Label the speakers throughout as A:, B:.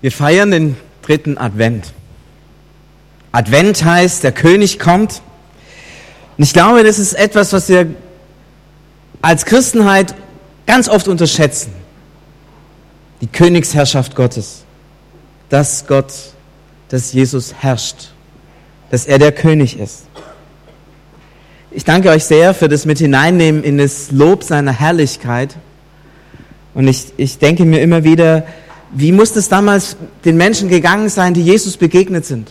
A: Wir feiern den dritten Advent. Advent heißt, der König kommt. Und ich glaube, das ist etwas, was wir als Christenheit ganz oft unterschätzen. Die Königsherrschaft Gottes. Dass Gott, dass Jesus herrscht. Dass er der König ist. Ich danke euch sehr für das Mit hineinnehmen in das Lob seiner Herrlichkeit. Und ich, ich denke mir immer wieder, wie muss es damals den Menschen gegangen sein, die Jesus begegnet sind?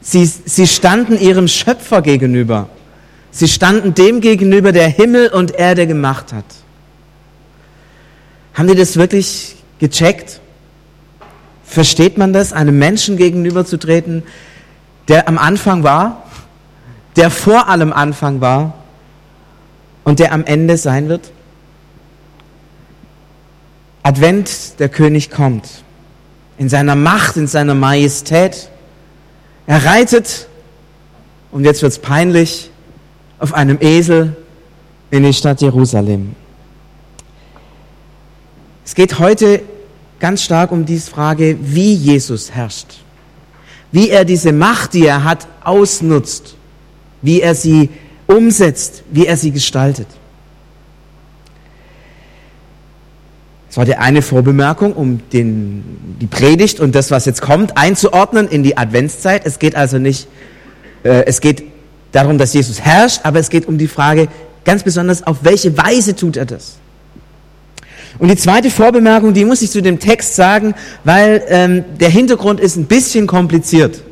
A: Sie, sie standen ihrem Schöpfer gegenüber. Sie standen dem gegenüber, der Himmel und Erde gemacht hat. Haben die das wirklich gecheckt? Versteht man das, einem Menschen gegenüberzutreten, der am Anfang war, der vor allem Anfang war und der am Ende sein wird? Advent, der König kommt. In seiner Macht, in seiner Majestät. Er reitet, und jetzt wird's peinlich, auf einem Esel in die Stadt Jerusalem. Es geht heute ganz stark um diese Frage, wie Jesus herrscht. Wie er diese Macht, die er hat, ausnutzt. Wie er sie umsetzt, wie er sie gestaltet. Das war die eine Vorbemerkung, um den, die Predigt und das, was jetzt kommt, einzuordnen in die Adventszeit. Es geht also nicht, äh, es geht darum, dass Jesus herrscht, aber es geht um die Frage ganz besonders, auf welche Weise tut er das? Und die zweite Vorbemerkung, die muss ich zu dem Text sagen, weil ähm, der Hintergrund ist ein bisschen kompliziert.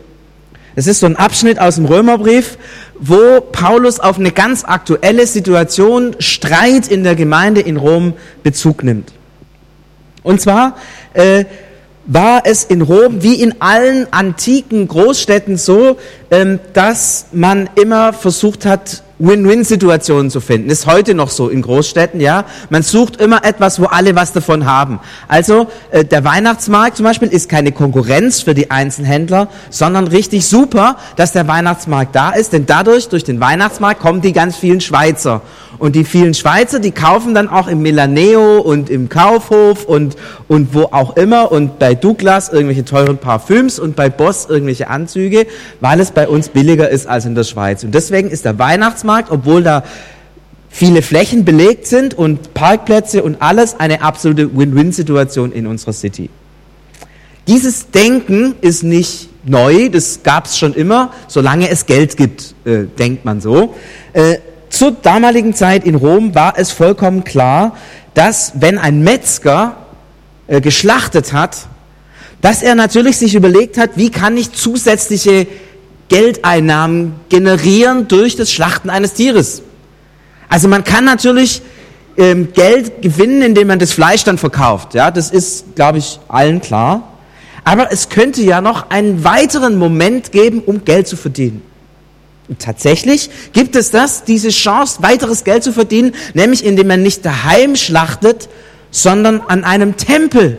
A: Es ist so ein Abschnitt aus dem Römerbrief, wo Paulus auf eine ganz aktuelle Situation, Streit in der Gemeinde in Rom Bezug nimmt. Und zwar äh, war es in Rom wie in allen antiken Großstädten so, ähm, dass man immer versucht hat, Win-Win-Situationen zu finden. Ist heute noch so in Großstädten, ja. Man sucht immer etwas, wo alle was davon haben. Also äh, der Weihnachtsmarkt zum Beispiel ist keine Konkurrenz für die Einzelhändler, sondern richtig super, dass der Weihnachtsmarkt da ist, denn dadurch, durch den Weihnachtsmarkt, kommen die ganz vielen Schweizer. Und die vielen Schweizer, die kaufen dann auch im Milaneo und im Kaufhof und, und wo auch immer und bei Douglas irgendwelche teuren Parfüms und bei Boss irgendwelche Anzüge, weil es bei uns billiger ist als in der Schweiz. Und deswegen ist der Weihnachtsmarkt, obwohl da viele Flächen belegt sind und Parkplätze und alles, eine absolute Win-Win-Situation in unserer City. Dieses Denken ist nicht neu, das gab es schon immer, solange es Geld gibt, äh, denkt man so. Äh, zur damaligen Zeit in Rom war es vollkommen klar, dass wenn ein Metzger äh, geschlachtet hat, dass er natürlich sich überlegt hat, wie kann ich zusätzliche Geldeinnahmen generieren durch das Schlachten eines Tieres. Also man kann natürlich ähm, Geld gewinnen, indem man das Fleisch dann verkauft. Ja, das ist, glaube ich, allen klar. Aber es könnte ja noch einen weiteren Moment geben, um Geld zu verdienen. Und tatsächlich gibt es das, diese Chance, weiteres Geld zu verdienen, nämlich indem man nicht daheim schlachtet, sondern an einem Tempel.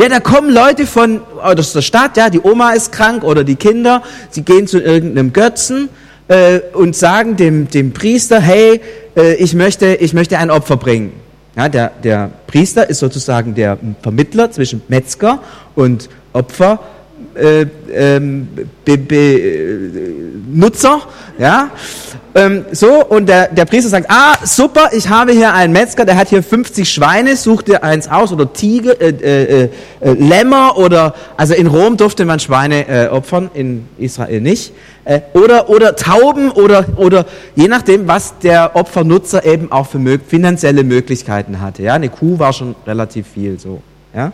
A: Ja, da kommen Leute von aus der Stadt, ja, die Oma ist krank oder die Kinder, sie gehen zu irgendeinem Götzen äh, und sagen dem, dem Priester, hey, äh, ich, möchte, ich möchte ein Opfer bringen. Ja, der, der Priester ist sozusagen der Vermittler zwischen Metzger und Opfer äh, ähm, Be Be Nutzer, ja, ähm, so, und der, der Priester sagt, ah, super, ich habe hier einen Metzger, der hat hier 50 Schweine, such dir eins aus, oder Tiger, äh, äh, äh, Lämmer, oder, also in Rom durfte man Schweine äh, opfern, in Israel nicht, äh, oder, oder Tauben, oder, oder je nachdem, was der Opfernutzer eben auch für finanzielle Möglichkeiten hatte, ja, eine Kuh war schon relativ viel, so, ja.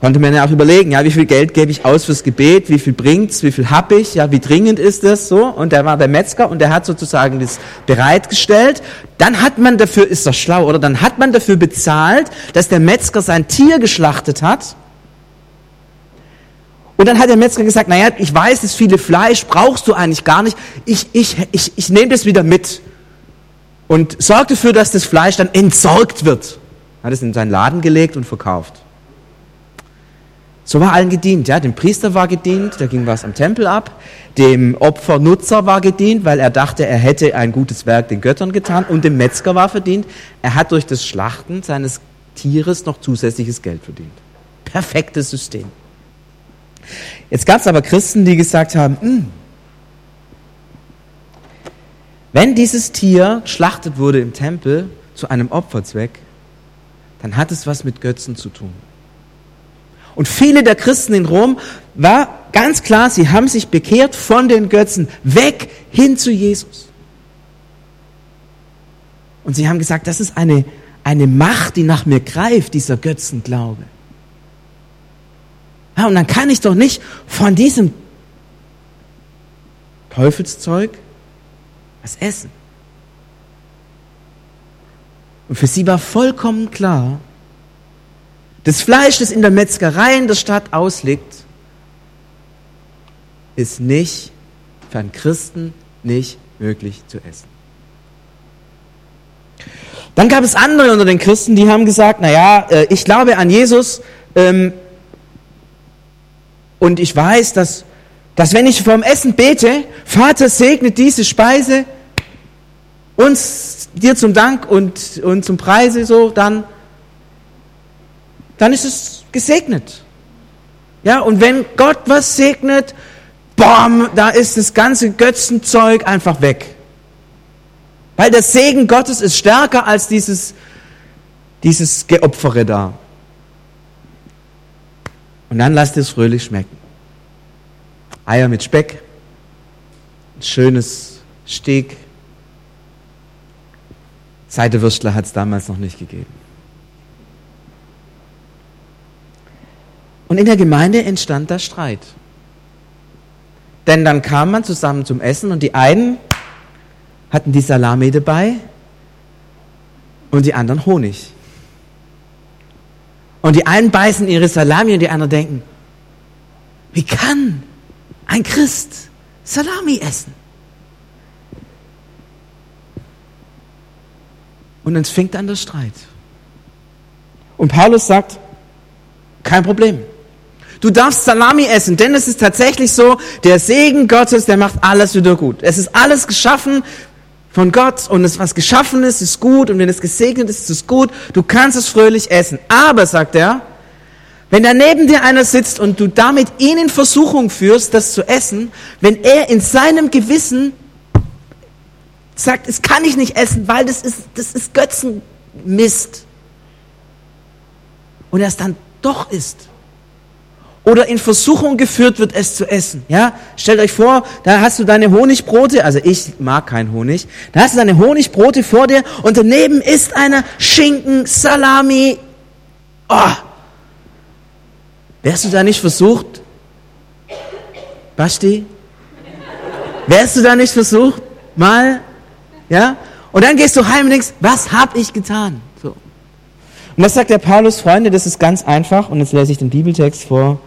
A: Konnte man ja auch überlegen, ja, wie viel Geld gebe ich aus fürs Gebet, wie viel bringt's, wie viel hab ich, ja, wie dringend ist das so? Und der war der Metzger und der hat sozusagen das bereitgestellt. Dann hat man dafür, ist doch schlau, oder? Dann hat man dafür bezahlt, dass der Metzger sein Tier geschlachtet hat. Und dann hat der Metzger gesagt, naja, ich weiß, das viele Fleisch brauchst du eigentlich gar nicht. Ich, ich, ich, ich nehme das wieder mit. Und sorgt dafür, dass das Fleisch dann entsorgt wird. Hat es in seinen Laden gelegt und verkauft. So war allen gedient, ja. Dem Priester war gedient, da ging was am Tempel ab. Dem Opfernutzer war gedient, weil er dachte, er hätte ein gutes Werk den Göttern getan. Und dem Metzger war verdient, er hat durch das Schlachten seines Tieres noch zusätzliches Geld verdient. perfektes System. Jetzt gab es aber Christen, die gesagt haben, hm, wenn dieses Tier geschlachtet wurde im Tempel zu einem Opferzweck, dann hat es was mit Götzen zu tun. Und viele der Christen in Rom war ganz klar, sie haben sich bekehrt von den Götzen weg hin zu Jesus. Und sie haben gesagt, das ist eine, eine Macht, die nach mir greift, dieser Götzenglaube. Ja, und dann kann ich doch nicht von diesem Teufelszeug was essen. Und für sie war vollkommen klar, das Fleisch, das in der Metzgerei in der Stadt ausliegt, ist nicht für einen Christen nicht möglich zu essen. Dann gab es andere unter den Christen, die haben gesagt, naja, äh, ich glaube an Jesus ähm, und ich weiß, dass, dass wenn ich vorm Essen bete, Vater segne diese Speise, uns dir zum Dank und, und zum Preise so, dann, dann ist es gesegnet. Ja, und wenn Gott was segnet, bam, da ist das ganze Götzenzeug einfach weg. Weil der Segen Gottes ist stärker als dieses, dieses Geopfere da. Und dann lasst es fröhlich schmecken. Eier mit Speck, ein schönes Steak. Seidewürstler hat es damals noch nicht gegeben. Und in der Gemeinde entstand da Streit. Denn dann kam man zusammen zum Essen und die einen hatten die Salami dabei und die anderen Honig. Und die einen beißen ihre Salami und die anderen denken, wie kann ein Christ Salami essen? Und dann fängt an der Streit. Und Paulus sagt, kein Problem. Du darfst Salami essen, denn es ist tatsächlich so, der Segen Gottes, der macht alles wieder gut. Es ist alles geschaffen von Gott und es was geschaffen ist, ist gut und wenn es gesegnet ist, ist es gut. Du kannst es fröhlich essen. Aber, sagt er, wenn da neben dir einer sitzt und du damit ihn in Versuchung führst, das zu essen, wenn er in seinem Gewissen sagt, es kann ich nicht essen, weil das ist, das ist Götzenmist. Und er es dann doch isst oder in Versuchung geführt wird, es zu essen. Ja, stellt euch vor, da hast du deine Honigbrote, also ich mag keinen Honig, da hast du deine Honigbrote vor dir und daneben ist einer Schinken, Salami. Oh. Wärst du da nicht versucht, Basti? Wärst du da nicht versucht, mal, ja? Und dann gehst du heim und denkst, was habe ich getan? So. Und was sagt der Paulus, Freunde, das ist ganz einfach. Und jetzt lese ich den Bibeltext vor.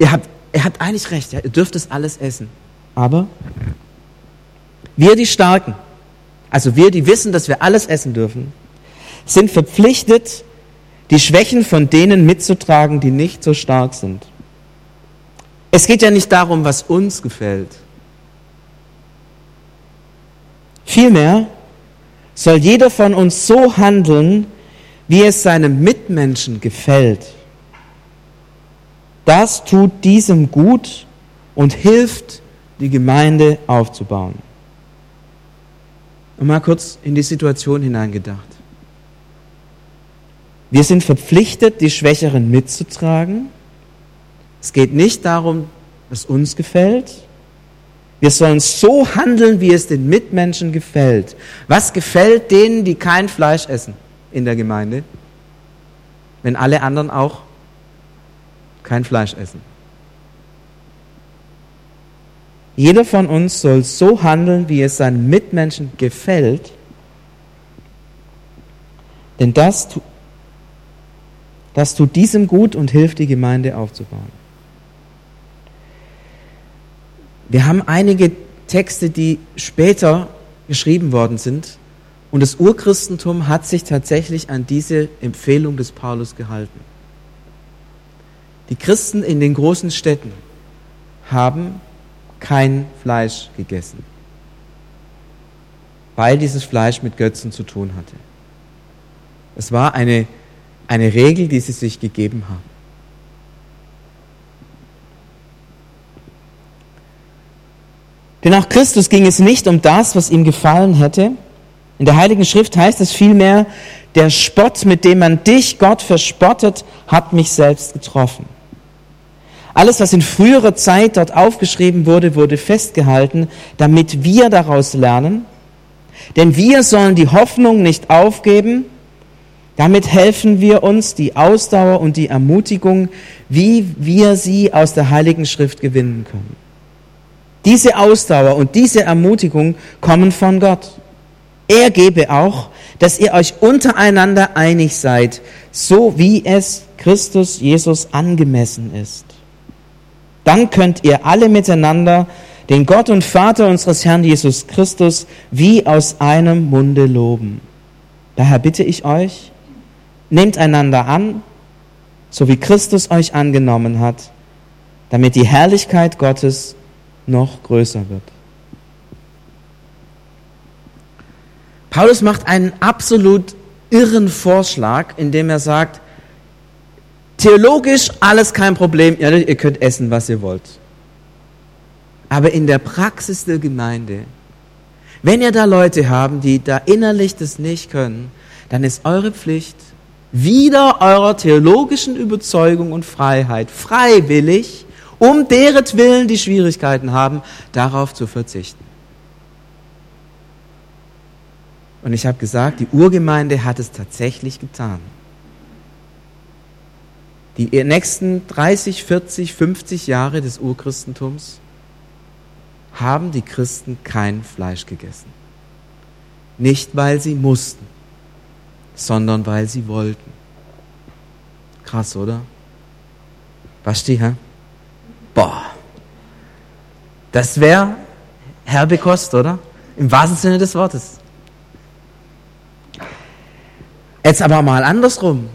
A: Ihr habt, er hat eigentlich recht, ihr dürft es alles essen. Aber wir, die Starken, also wir, die wissen, dass wir alles essen dürfen, sind verpflichtet, die Schwächen von denen mitzutragen, die nicht so stark sind. Es geht ja nicht darum, was uns gefällt. Vielmehr soll jeder von uns so handeln, wie es seinem Mitmenschen gefällt. Das tut diesem gut und hilft, die Gemeinde aufzubauen. Und mal kurz in die Situation hineingedacht. Wir sind verpflichtet, die Schwächeren mitzutragen. Es geht nicht darum, was uns gefällt. Wir sollen so handeln, wie es den Mitmenschen gefällt. Was gefällt denen, die kein Fleisch essen in der Gemeinde, wenn alle anderen auch kein Fleisch essen. Jeder von uns soll so handeln, wie es seinen Mitmenschen gefällt, denn das, das tut diesem gut und hilft, die Gemeinde aufzubauen. Wir haben einige Texte, die später geschrieben worden sind, und das Urchristentum hat sich tatsächlich an diese Empfehlung des Paulus gehalten. Die Christen in den großen Städten haben kein Fleisch gegessen, weil dieses Fleisch mit Götzen zu tun hatte. Es war eine, eine Regel, die sie sich gegeben haben. Denn auch Christus ging es nicht um das, was ihm gefallen hätte. In der Heiligen Schrift heißt es vielmehr, der Spott, mit dem man dich, Gott, verspottet, hat mich selbst getroffen. Alles, was in früherer Zeit dort aufgeschrieben wurde, wurde festgehalten, damit wir daraus lernen. Denn wir sollen die Hoffnung nicht aufgeben. Damit helfen wir uns die Ausdauer und die Ermutigung, wie wir sie aus der Heiligen Schrift gewinnen können. Diese Ausdauer und diese Ermutigung kommen von Gott. Er gebe auch, dass ihr euch untereinander einig seid, so wie es Christus Jesus angemessen ist. Dann könnt ihr alle miteinander den Gott und Vater unseres Herrn Jesus Christus wie aus einem Munde loben. Daher bitte ich euch, nehmt einander an, so wie Christus euch angenommen hat, damit die Herrlichkeit Gottes noch größer wird. Paulus macht einen absolut irren Vorschlag, indem er sagt, theologisch alles kein Problem, ihr könnt essen, was ihr wollt. Aber in der Praxis der Gemeinde, wenn ihr da Leute haben, die da innerlich das nicht können, dann ist eure Pflicht, wieder eurer theologischen Überzeugung und Freiheit freiwillig um deren Willen die Schwierigkeiten haben, darauf zu verzichten. Und ich habe gesagt, die Urgemeinde hat es tatsächlich getan. Die nächsten 30, 40, 50 Jahre des Urchristentums haben die Christen kein Fleisch gegessen. Nicht, weil sie mussten, sondern weil sie wollten. Krass, oder? Basti, hä? Boah, das wäre herbe Kost, oder? Im wahrsten Sinne des Wortes. Jetzt aber mal andersrum.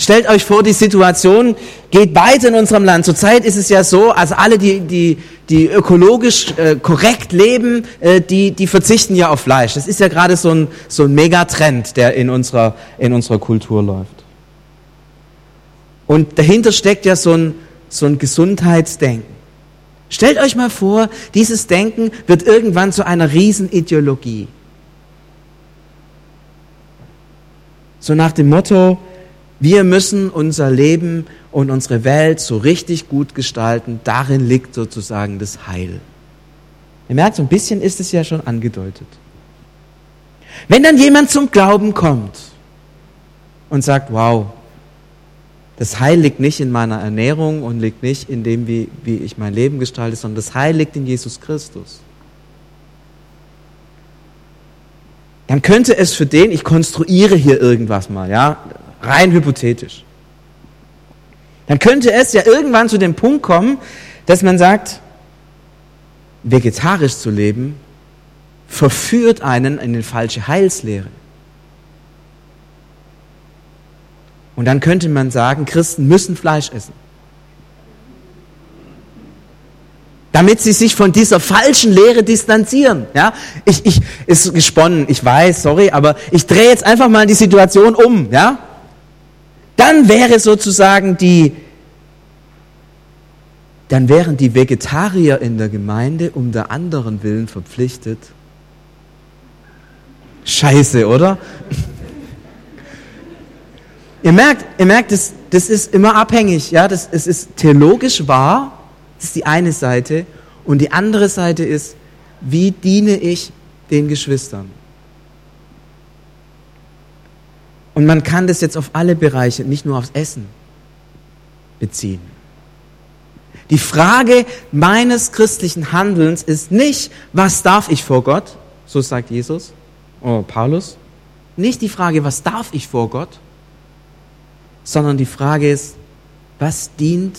A: Stellt euch vor, die Situation geht weiter in unserem Land. Zurzeit ist es ja so, also alle, die, die, die ökologisch äh, korrekt leben, äh, die, die verzichten ja auf Fleisch. Das ist ja gerade so ein, so ein Megatrend, der in unserer, in unserer Kultur läuft. Und dahinter steckt ja so ein, so ein Gesundheitsdenken. Stellt euch mal vor, dieses Denken wird irgendwann zu einer Riesenideologie. So nach dem Motto, wir müssen unser Leben und unsere Welt so richtig gut gestalten, darin liegt sozusagen das Heil. Ihr merkt, so ein bisschen ist es ja schon angedeutet. Wenn dann jemand zum Glauben kommt und sagt, wow, das Heil liegt nicht in meiner Ernährung und liegt nicht in dem, wie, wie ich mein Leben gestalte, sondern das Heil liegt in Jesus Christus. Dann könnte es für den, ich konstruiere hier irgendwas mal, ja, rein hypothetisch. Dann könnte es ja irgendwann zu dem Punkt kommen, dass man sagt, vegetarisch zu leben verführt einen in eine falsche Heilslehre. Und dann könnte man sagen, Christen müssen Fleisch essen. Damit sie sich von dieser falschen Lehre distanzieren. Ja, ich, ich, ist gesponnen, ich weiß, sorry, aber ich drehe jetzt einfach mal die Situation um. Ja, dann wäre sozusagen die, dann wären die Vegetarier in der Gemeinde um der anderen Willen verpflichtet. Scheiße, oder? Ihr merkt, ihr merkt, das, das ist immer abhängig. Ja, das, es ist theologisch wahr, das ist die eine Seite. Und die andere Seite ist, wie diene ich den Geschwistern? Und man kann das jetzt auf alle Bereiche, nicht nur aufs Essen beziehen. Die Frage meines christlichen Handelns ist nicht, was darf ich vor Gott, so sagt Jesus, oh Paulus, nicht die Frage, was darf ich vor Gott, sondern die Frage ist, was dient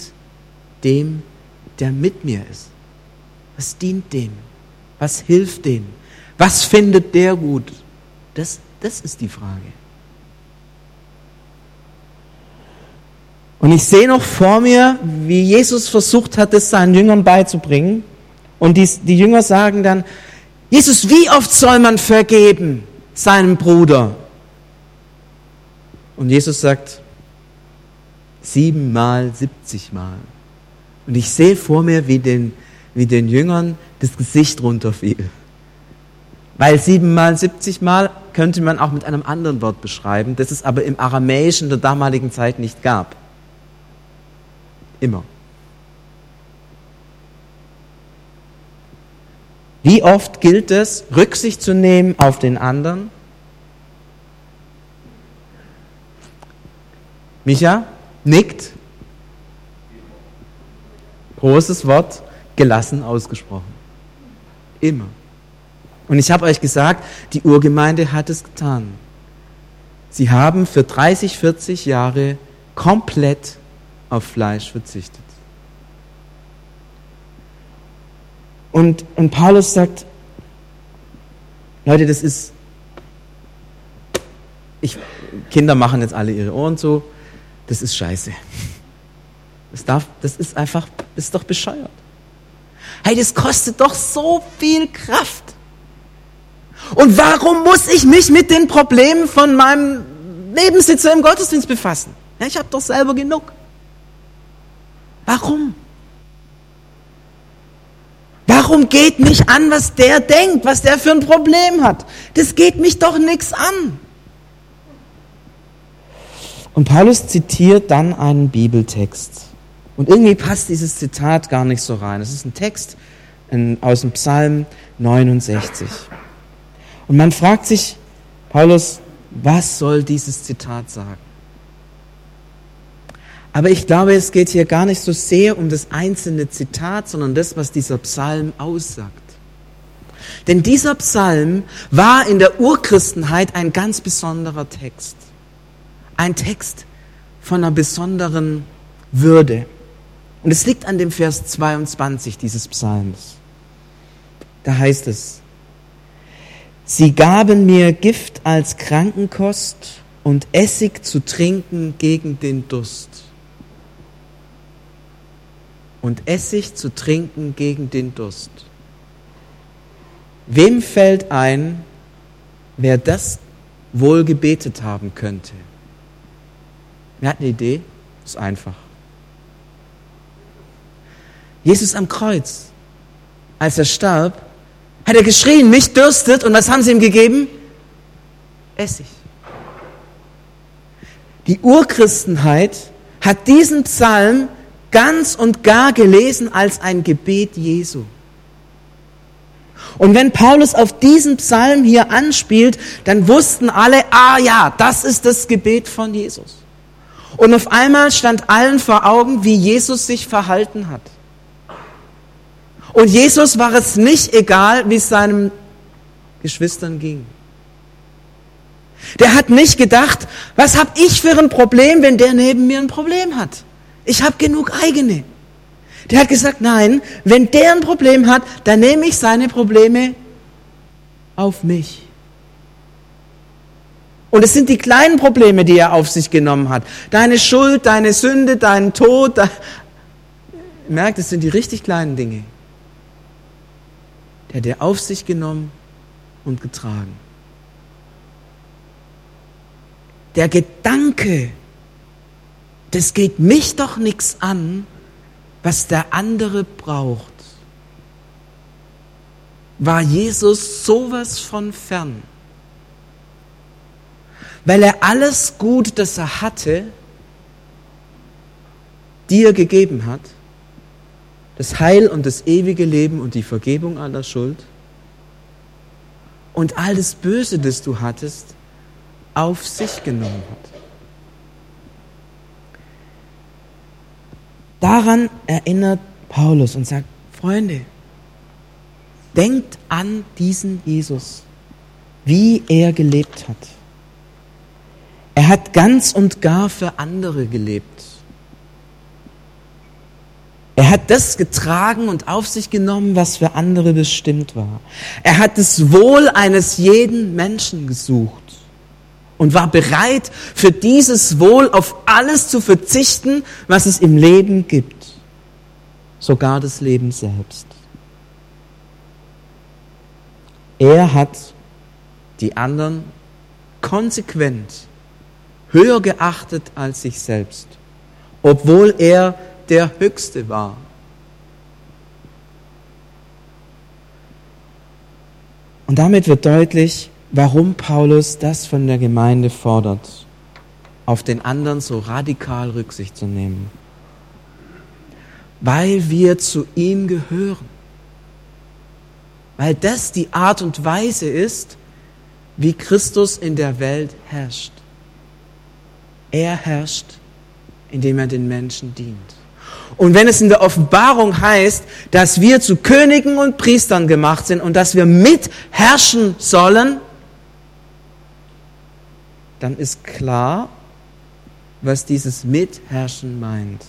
A: dem, der mit mir ist? Was dient dem? Was hilft dem? Was findet der gut? Das, das ist die Frage. Und ich sehe noch vor mir, wie Jesus versucht hat, es seinen Jüngern beizubringen. Und die, die Jünger sagen dann, Jesus, wie oft soll man vergeben seinem Bruder? Und Jesus sagt, siebenmal, siebzigmal. Und ich sehe vor mir, wie den, wie den Jüngern das Gesicht runterfiel. Weil siebenmal, siebzigmal könnte man auch mit einem anderen Wort beschreiben, das es aber im Aramäischen der damaligen Zeit nicht gab. Immer. Wie oft gilt es, Rücksicht zu nehmen auf den anderen? Micha nickt. Großes Wort, gelassen ausgesprochen. Immer. Und ich habe euch gesagt, die Urgemeinde hat es getan. Sie haben für 30, 40 Jahre komplett auf Fleisch verzichtet. Und, und Paulus sagt, Leute, das ist, ich, Kinder machen jetzt alle ihre Ohren zu, das ist scheiße. Das, darf, das ist einfach, das ist doch bescheuert. Hey, das kostet doch so viel Kraft. Und warum muss ich mich mit den Problemen von meinem Nebensitzer im Gottesdienst befassen? Ich habe doch selber genug. Warum? Warum geht mich an, was der denkt, was der für ein Problem hat? Das geht mich doch nichts an. Und Paulus zitiert dann einen Bibeltext. Und irgendwie passt dieses Zitat gar nicht so rein. Es ist ein Text aus dem Psalm 69. Und man fragt sich, Paulus, was soll dieses Zitat sagen? Aber ich glaube, es geht hier gar nicht so sehr um das einzelne Zitat, sondern das, was dieser Psalm aussagt. Denn dieser Psalm war in der Urchristenheit ein ganz besonderer Text. Ein Text von einer besonderen Würde. Und es liegt an dem Vers 22 dieses Psalms. Da heißt es, Sie gaben mir Gift als Krankenkost und Essig zu trinken gegen den Durst und Essig zu trinken gegen den Durst. Wem fällt ein, wer das wohl gebetet haben könnte? Wer hat eine Idee? ist einfach. Jesus am Kreuz, als er starb, hat er geschrien, mich dürstet. Und was haben sie ihm gegeben? Essig. Die Urchristenheit hat diesen Psalm ganz und gar gelesen als ein Gebet Jesu. Und wenn Paulus auf diesen Psalm hier anspielt, dann wussten alle, ah ja, das ist das Gebet von Jesus. Und auf einmal stand allen vor Augen, wie Jesus sich verhalten hat. Und Jesus war es nicht egal, wie es seinen Geschwistern ging. Der hat nicht gedacht, was habe ich für ein Problem, wenn der neben mir ein Problem hat. Ich habe genug eigene. Der hat gesagt, nein, wenn der ein Problem hat, dann nehme ich seine Probleme auf mich. Und es sind die kleinen Probleme, die er auf sich genommen hat. Deine Schuld, deine Sünde, dein Tod. Dein Merkt, es sind die richtig kleinen Dinge. Der hat er auf sich genommen und getragen. Der Gedanke, das geht mich doch nichts an, was der andere braucht. War Jesus sowas von fern? Weil er alles Gut, das er hatte, dir gegeben hat, das Heil und das ewige Leben und die Vergebung aller Schuld und all das Böse, das du hattest, auf sich genommen hat. Daran erinnert Paulus und sagt, Freunde, denkt an diesen Jesus, wie er gelebt hat. Er hat ganz und gar für andere gelebt. Er hat das getragen und auf sich genommen, was für andere bestimmt war. Er hat das Wohl eines jeden Menschen gesucht und war bereit, für dieses Wohl auf alles zu verzichten, was es im Leben gibt, sogar das Leben selbst. Er hat die anderen konsequent höher geachtet als sich selbst, obwohl er der Höchste war. Und damit wird deutlich, warum Paulus das von der Gemeinde fordert, auf den anderen so radikal Rücksicht zu nehmen. Weil wir zu ihm gehören. Weil das die Art und Weise ist, wie Christus in der Welt herrscht. Er herrscht, indem er den Menschen dient. Und wenn es in der Offenbarung heißt, dass wir zu Königen und Priestern gemacht sind und dass wir mitherrschen sollen, dann ist klar, was dieses Mitherrschen meint.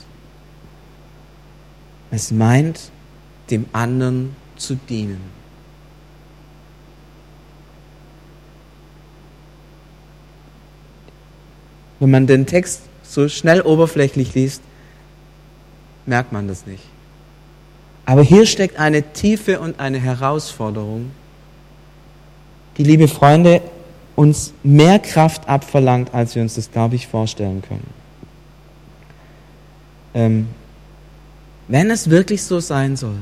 A: Es meint, dem anderen zu dienen. Wenn man den Text so schnell oberflächlich liest, merkt man das nicht. Aber hier steckt eine Tiefe und eine Herausforderung, die, liebe Freunde, uns mehr Kraft abverlangt, als wir uns das, glaube ich, vorstellen können. Ähm, wenn es wirklich so sein soll,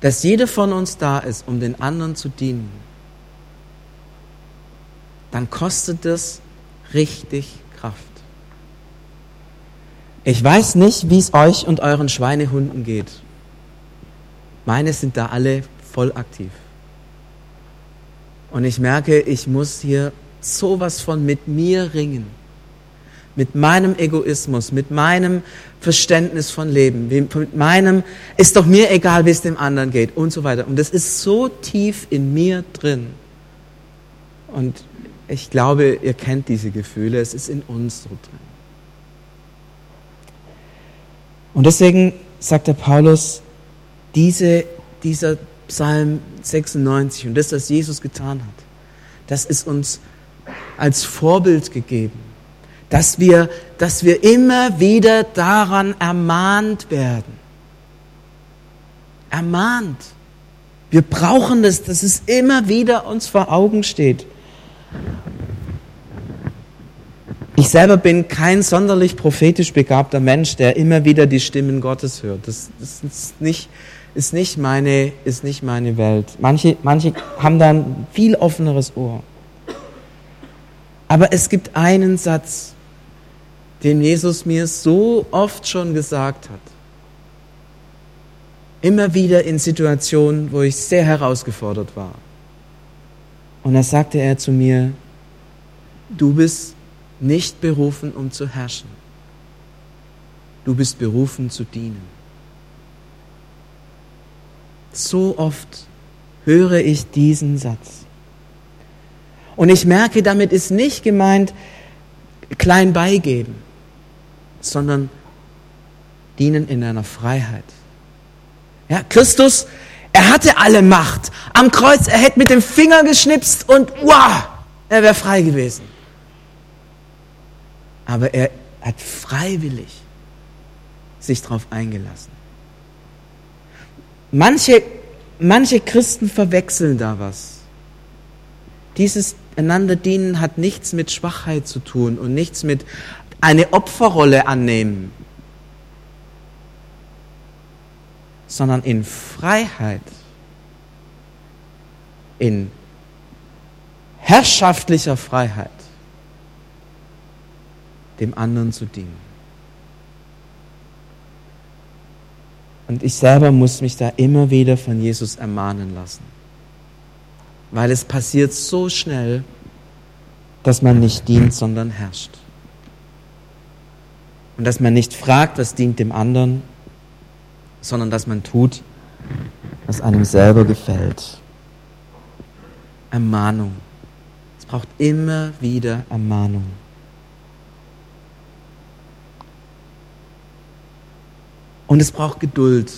A: dass jeder von uns da ist, um den anderen zu dienen, dann kostet es richtig Kraft. Ich weiß nicht, wie es euch und euren Schweinehunden geht. Meine sind da alle voll aktiv. Und ich merke, ich muss hier sowas von mit mir ringen. Mit meinem Egoismus, mit meinem Verständnis von Leben, mit meinem, ist doch mir egal, wie es dem anderen geht und so weiter. Und das ist so tief in mir drin. Und ich glaube, ihr kennt diese Gefühle, es ist in uns so drin. Und deswegen sagt der Paulus, diese, dieser Psalm 96 und das, was Jesus getan hat, das ist uns als Vorbild gegeben, dass wir, dass wir immer wieder daran ermahnt werden. Ermahnt. Wir brauchen das, dass es immer wieder uns vor Augen steht. Ich selber bin kein sonderlich prophetisch begabter Mensch, der immer wieder die Stimmen Gottes hört. Das, das ist, nicht, ist, nicht meine, ist nicht meine Welt. Manche, manche haben da ein viel offeneres Ohr. Aber es gibt einen Satz, den Jesus mir so oft schon gesagt hat. Immer wieder in Situationen, wo ich sehr herausgefordert war. Und da sagte er zu mir, du bist nicht berufen, um zu herrschen. Du bist berufen zu dienen. So oft höre ich diesen Satz. Und ich merke, damit ist nicht gemeint, klein beigeben, sondern dienen in einer Freiheit. Ja, Christus, er hatte alle Macht. Am Kreuz, er hätte mit dem Finger geschnipst und wow, er wäre frei gewesen aber er hat freiwillig sich darauf eingelassen. Manche, manche Christen verwechseln da was. Dieses einander dienen hat nichts mit Schwachheit zu tun und nichts mit eine Opferrolle annehmen, sondern in Freiheit, in herrschaftlicher Freiheit dem anderen zu dienen. Und ich selber muss mich da immer wieder von Jesus ermahnen lassen. Weil es passiert so schnell, dass man nicht dient, sondern herrscht. Und dass man nicht fragt, was dient dem anderen, sondern dass man tut, was einem selber gefällt. Ermahnung. Es braucht immer wieder Ermahnung. Und es braucht Geduld.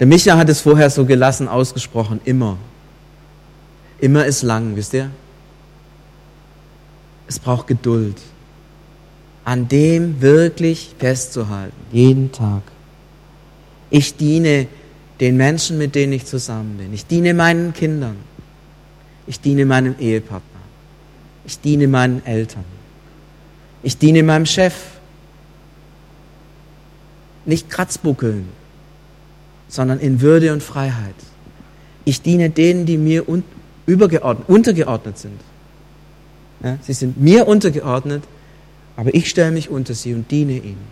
A: Der Micha hat es vorher so gelassen ausgesprochen, immer. Immer ist lang, wisst ihr? Es braucht Geduld. An dem wirklich festzuhalten, jeden Tag. Ich diene den Menschen, mit denen ich zusammen bin. Ich diene meinen Kindern. Ich diene meinem Ehepartner. Ich diene meinen Eltern. Ich diene meinem Chef. Nicht Kratzbuckeln, sondern in Würde und Freiheit. Ich diene denen, die mir un übergeordnet, untergeordnet sind. Ja, sie sind mir untergeordnet, aber ich stelle mich unter sie und diene ihnen.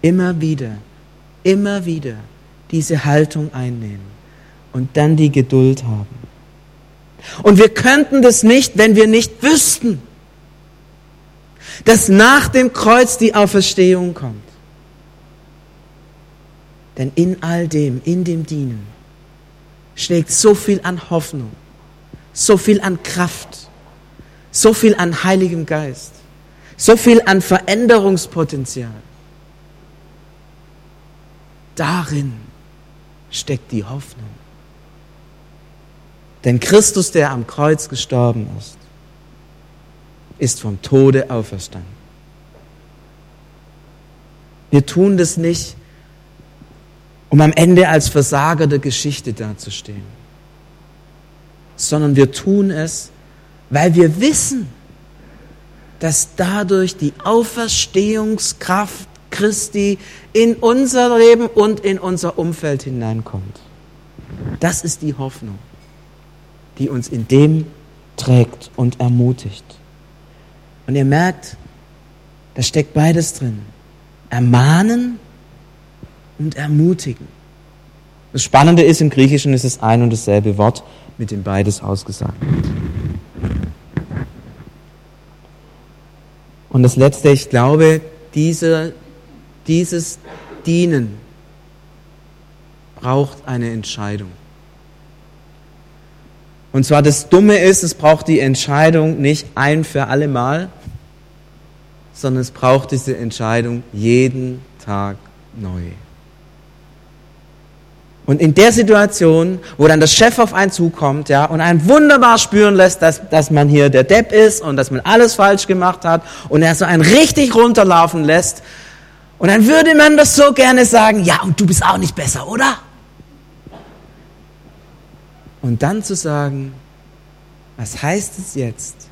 A: Immer wieder, immer wieder diese Haltung einnehmen und dann die Geduld haben. Und wir könnten das nicht, wenn wir nicht wüssten, dass nach dem Kreuz die Auferstehung kommt. Denn in all dem, in dem Dienen, schlägt so viel an Hoffnung, so viel an Kraft, so viel an Heiligem Geist, so viel an Veränderungspotenzial. Darin steckt die Hoffnung. Denn Christus, der am Kreuz gestorben ist, ist vom Tode auferstanden. Wir tun das nicht, um am Ende als Versager der Geschichte dazustehen, sondern wir tun es, weil wir wissen, dass dadurch die Auferstehungskraft Christi in unser Leben und in unser Umfeld hineinkommt. Das ist die Hoffnung, die uns in dem trägt und ermutigt. Und ihr merkt, da steckt beides drin. Ermahnen und ermutigen. Das Spannende ist, im Griechischen ist es ein und dasselbe Wort, mit dem beides ausgesagt wird. Und das Letzte, ich glaube, diese dieses Dienen braucht eine Entscheidung. Und zwar das Dumme ist, es braucht die Entscheidung nicht ein für alle Mal, sondern es braucht diese Entscheidung jeden Tag neu. Und in der Situation, wo dann der Chef auf einen zukommt, ja, und einen wunderbar spüren lässt, dass, dass man hier der Depp ist und dass man alles falsch gemacht hat und er so einen richtig runterlaufen lässt, und dann würde man das so gerne sagen, ja, und du bist auch nicht besser, oder? Und dann zu sagen, was heißt es jetzt,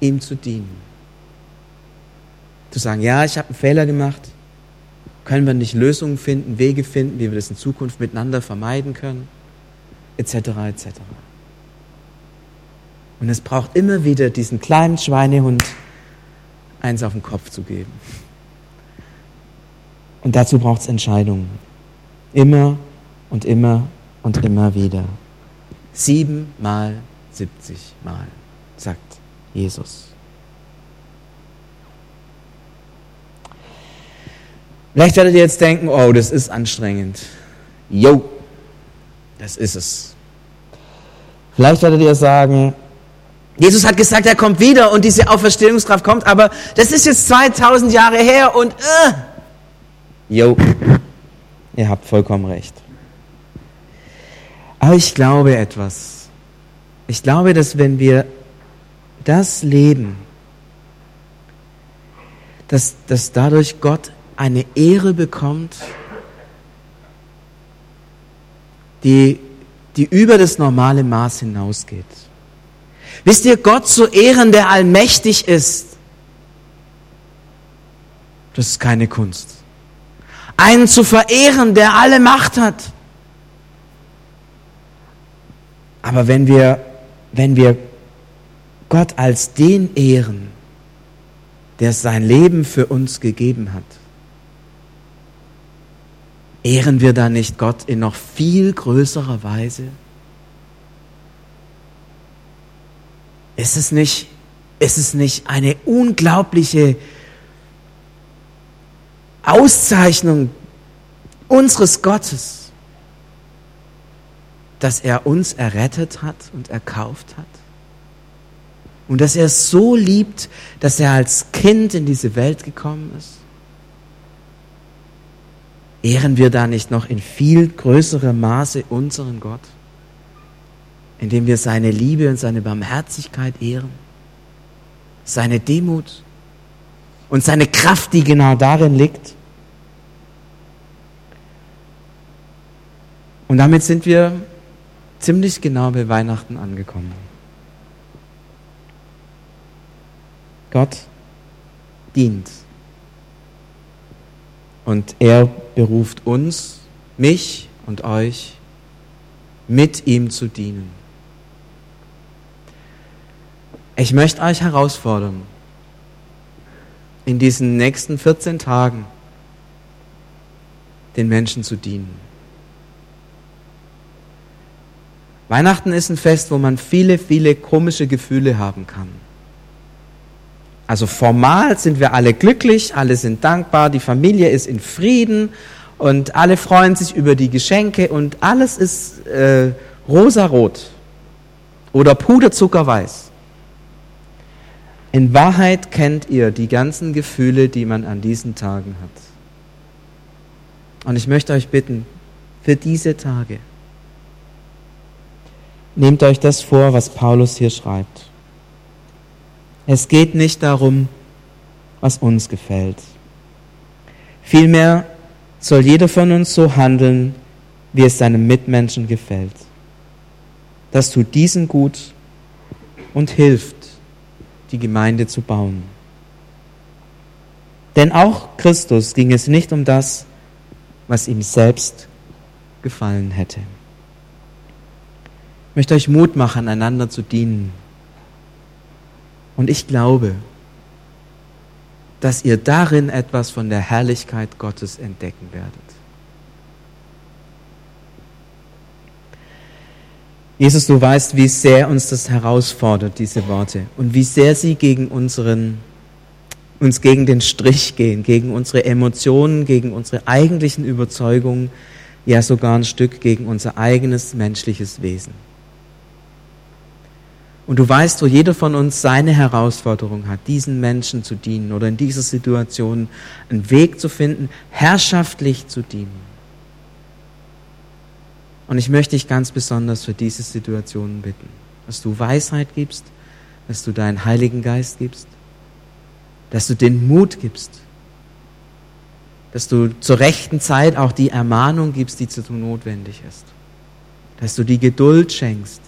A: ihm zu dienen? Zu sagen, ja, ich habe einen Fehler gemacht. Können wir nicht Lösungen finden, Wege finden, wie wir das in Zukunft miteinander vermeiden können? Etc. etc. Und es braucht immer wieder diesen kleinen Schweinehund eins auf den Kopf zu geben. Und dazu braucht es Entscheidungen. Immer und immer und immer wieder. Siebenmal, siebzig Mal, sagt Jesus. Vielleicht werdet ihr jetzt denken, oh, das ist anstrengend. Jo, das ist es. Vielleicht werdet ihr sagen, Jesus hat gesagt, er kommt wieder und diese Auferstehungskraft kommt, aber das ist jetzt 2000 Jahre her und äh, Jo, ihr habt vollkommen recht. Aber ich glaube etwas. Ich glaube, dass wenn wir das leben, dass, dass dadurch Gott eine Ehre bekommt, die, die über das normale Maß hinausgeht. Wisst ihr, Gott zu ehren, der allmächtig ist, das ist keine Kunst einen zu verehren, der alle Macht hat. Aber wenn wir, wenn wir Gott als den ehren, der sein Leben für uns gegeben hat, ehren wir da nicht Gott in noch viel größerer Weise? Ist es nicht, ist es nicht eine unglaubliche Auszeichnung unseres Gottes, dass er uns errettet hat und erkauft hat. Und dass er es so liebt, dass er als Kind in diese Welt gekommen ist. Ehren wir da nicht noch in viel größerem Maße unseren Gott, indem wir seine Liebe und seine Barmherzigkeit ehren, seine Demut und seine Kraft, die genau darin liegt. Und damit sind wir ziemlich genau bei Weihnachten angekommen. Gott dient. Und er beruft uns, mich und euch, mit ihm zu dienen. Ich möchte euch herausfordern, in diesen nächsten 14 Tagen den Menschen zu dienen. Weihnachten ist ein Fest, wo man viele, viele komische Gefühle haben kann. Also formal sind wir alle glücklich, alle sind dankbar, die Familie ist in Frieden und alle freuen sich über die Geschenke und alles ist äh, rosarot oder puderzuckerweiß. In Wahrheit kennt ihr die ganzen Gefühle, die man an diesen Tagen hat. Und ich möchte euch bitten, für diese Tage, nehmt euch das vor, was Paulus hier schreibt. Es geht nicht darum, was uns gefällt. Vielmehr soll jeder von uns so handeln, wie es seinem Mitmenschen gefällt. Das tut diesen gut und hilft, die Gemeinde zu bauen. Denn auch Christus ging es nicht um das, was ihm selbst gefallen hätte. Ich möchte euch Mut machen, einander zu dienen. Und ich glaube, dass ihr darin etwas von der Herrlichkeit Gottes entdecken werdet. Jesus, du weißt, wie sehr uns das herausfordert, diese Worte, und wie sehr sie gegen unseren, uns gegen den Strich gehen, gegen unsere Emotionen, gegen unsere eigentlichen Überzeugungen, ja sogar ein Stück gegen unser eigenes menschliches Wesen. Und du weißt, wo jeder von uns seine Herausforderung hat, diesen Menschen zu dienen oder in dieser Situation einen Weg zu finden, herrschaftlich zu dienen. Und ich möchte dich ganz besonders für diese Situationen bitten, dass du Weisheit gibst, dass du deinen Heiligen Geist gibst, dass du den Mut gibst, dass du zur rechten Zeit auch die Ermahnung gibst, die zu tun notwendig ist, dass du die Geduld schenkst,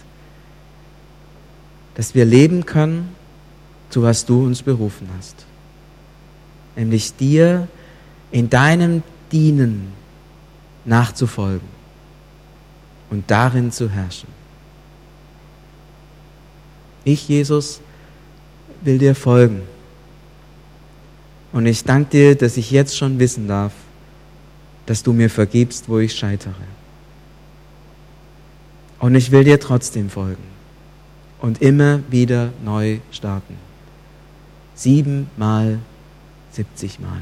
A: dass wir leben können, zu was du uns berufen hast. Nämlich dir in deinem Dienen nachzufolgen und darin zu herrschen. Ich, Jesus, will dir folgen. Und ich danke dir, dass ich jetzt schon wissen darf, dass du mir vergibst, wo ich scheitere. Und ich will dir trotzdem folgen und immer wieder neu starten. Siebenmal, siebzig Mal.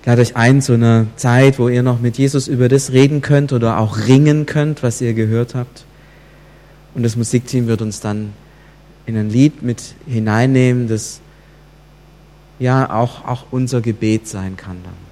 A: Ich lade euch ein zu einer Zeit, wo ihr noch mit Jesus über das reden könnt oder auch ringen könnt, was ihr gehört habt. Und das Musikteam wird uns dann in ein Lied mit hineinnehmen, das ja auch, auch unser Gebet sein kann dann.